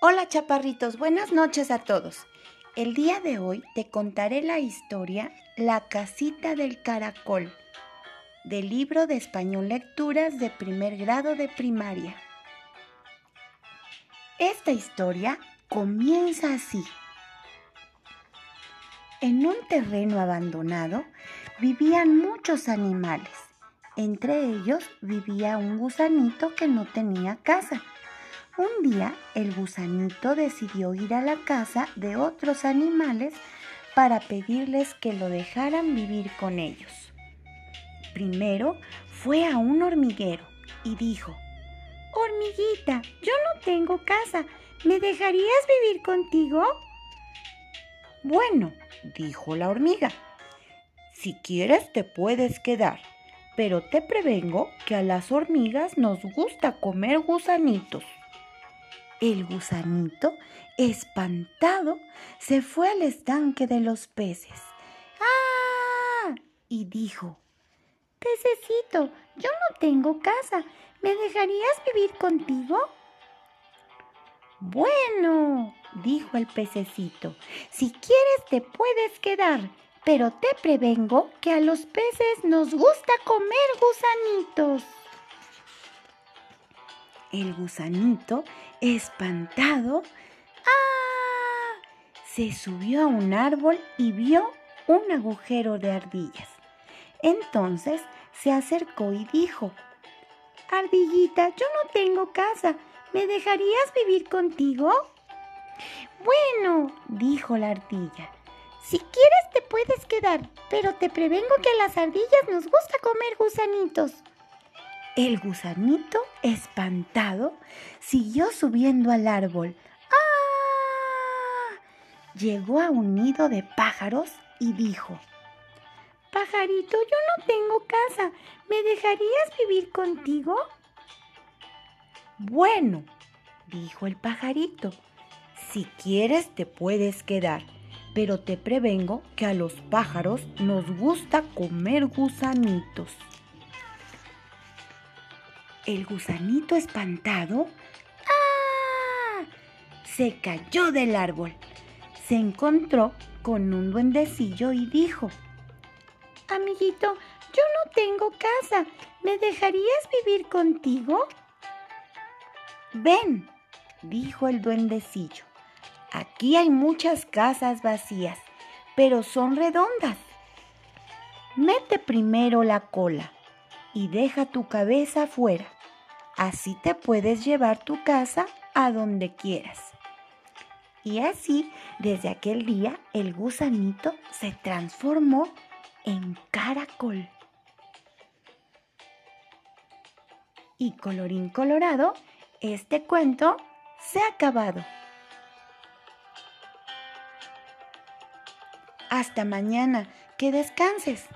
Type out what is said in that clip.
Hola chaparritos, buenas noches a todos. El día de hoy te contaré la historia La casita del caracol, del libro de español lecturas de primer grado de primaria. Esta historia comienza así. En un terreno abandonado vivían muchos animales. Entre ellos vivía un gusanito que no tenía casa. Un día el gusanito decidió ir a la casa de otros animales para pedirles que lo dejaran vivir con ellos. Primero fue a un hormiguero y dijo, Hormiguita, yo no tengo casa, ¿me dejarías vivir contigo? Bueno, dijo la hormiga, si quieres te puedes quedar, pero te prevengo que a las hormigas nos gusta comer gusanitos. El gusanito, espantado, se fue al estanque de los peces. ¡Ah! y dijo, Pececito, yo no tengo casa, ¿me dejarías vivir contigo? Bueno, dijo el pececito, si quieres te puedes quedar, pero te prevengo que a los peces nos gusta comer gusanitos. El gusanito, espantado, ¡ah! se subió a un árbol y vio un agujero de ardillas. Entonces se acercó y dijo, Ardillita, yo no tengo casa, ¿me dejarías vivir contigo? Bueno, dijo la ardilla, si quieres te puedes quedar, pero te prevengo que a las ardillas nos gusta comer gusanitos. El gusanito, espantado, siguió subiendo al árbol. ¡Ah! Llegó a un nido de pájaros y dijo, Pajarito, yo no tengo casa. ¿Me dejarías vivir contigo? Bueno, dijo el pajarito, si quieres te puedes quedar, pero te prevengo que a los pájaros nos gusta comer gusanitos. El gusanito espantado ¡ah! se cayó del árbol. Se encontró con un duendecillo y dijo, Amiguito, yo no tengo casa. ¿Me dejarías vivir contigo? Ven, dijo el duendecillo. Aquí hay muchas casas vacías, pero son redondas. Mete primero la cola y deja tu cabeza afuera. Así te puedes llevar tu casa a donde quieras. Y así, desde aquel día, el gusanito se transformó en caracol. Y colorín colorado, este cuento se ha acabado. Hasta mañana, que descanses.